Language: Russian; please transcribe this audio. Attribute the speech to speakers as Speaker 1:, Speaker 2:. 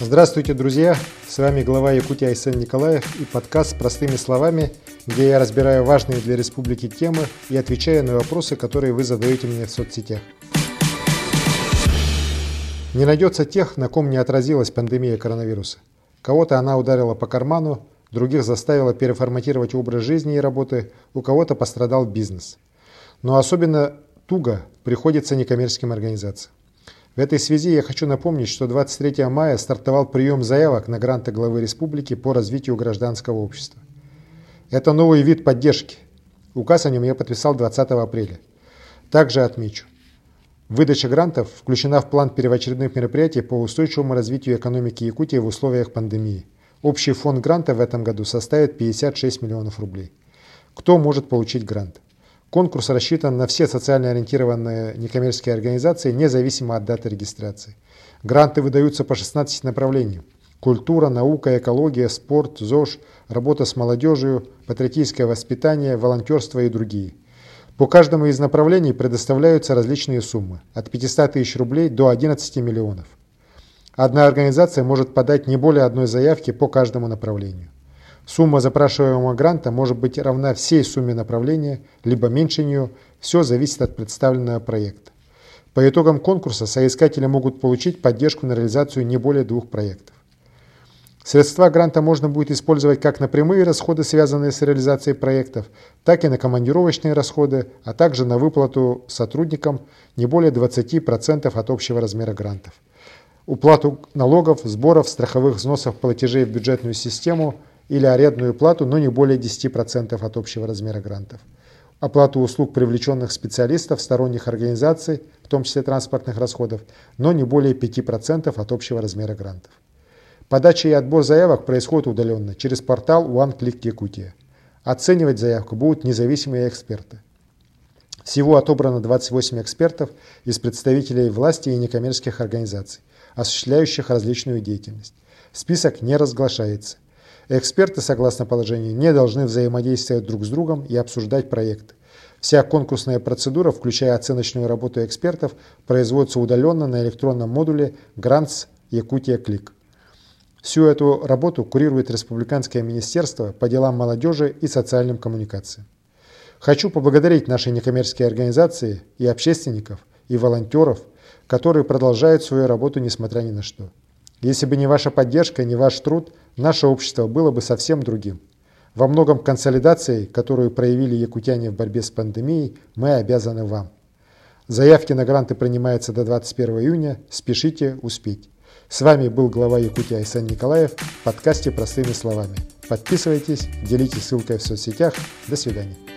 Speaker 1: Здравствуйте, друзья! С вами глава Якутии Айсен Николаев и подкаст «Простыми словами», где я разбираю важные для республики темы и отвечаю на вопросы, которые вы задаете мне в соцсетях. Не найдется тех, на ком не отразилась пандемия коронавируса. Кого-то она ударила по карману, других заставила переформатировать образ жизни и работы, у кого-то пострадал бизнес. Но особенно туго приходится некоммерческим организациям. В этой связи я хочу напомнить, что 23 мая стартовал прием заявок на гранты главы республики по развитию гражданского общества. Это новый вид поддержки. Указ о нем я подписал 20 апреля. Также отмечу. Выдача грантов включена в план первоочередных мероприятий по устойчивому развитию экономики Якутии в условиях пандемии. Общий фонд гранта в этом году составит 56 миллионов рублей. Кто может получить грант? Конкурс рассчитан на все социально ориентированные некоммерческие организации, независимо от даты регистрации. Гранты выдаются по 16 направлениям. Культура, наука, экология, спорт, ЗОЖ, работа с молодежью, патриотическое воспитание, волонтерство и другие. По каждому из направлений предоставляются различные суммы – от 500 тысяч рублей до 11 миллионов. Одна организация может подать не более одной заявки по каждому направлению. Сумма запрашиваемого гранта может быть равна всей сумме направления, либо меньше нее, все зависит от представленного проекта. По итогам конкурса соискатели могут получить поддержку на реализацию не более двух проектов. Средства гранта можно будет использовать как на прямые расходы, связанные с реализацией проектов, так и на командировочные расходы, а также на выплату сотрудникам не более 20% от общего размера грантов. Уплату налогов, сборов, страховых взносов, платежей в бюджетную систему – или арендную плату, но не более 10% от общего размера грантов. Оплату услуг привлеченных специалистов сторонних организаций, в том числе транспортных расходов, но не более 5% от общего размера грантов. Подача и отбор заявок происходит удаленно через портал OneClick Якутия. Оценивать заявку будут независимые эксперты. Всего отобрано 28 экспертов из представителей власти и некоммерческих организаций, осуществляющих различную деятельность. Список не разглашается. Эксперты, согласно положению, не должны взаимодействовать друг с другом и обсуждать проекты. Вся конкурсная процедура, включая оценочную работу экспертов, производится удаленно на электронном модуле Grants Якутия Клик. Всю эту работу курирует Республиканское министерство по делам молодежи и социальным коммуникациям. Хочу поблагодарить наши некоммерческие организации и общественников, и волонтеров, которые продолжают свою работу несмотря ни на что. Если бы не ваша поддержка, не ваш труд, наше общество было бы совсем другим. Во многом консолидации, которую проявили якутяне в борьбе с пандемией, мы обязаны вам. Заявки на гранты принимаются до 21 июня. Спешите успеть. С вами был глава Якутии Айсан Николаев в подкасте «Простыми словами». Подписывайтесь, делитесь ссылкой в соцсетях. До свидания.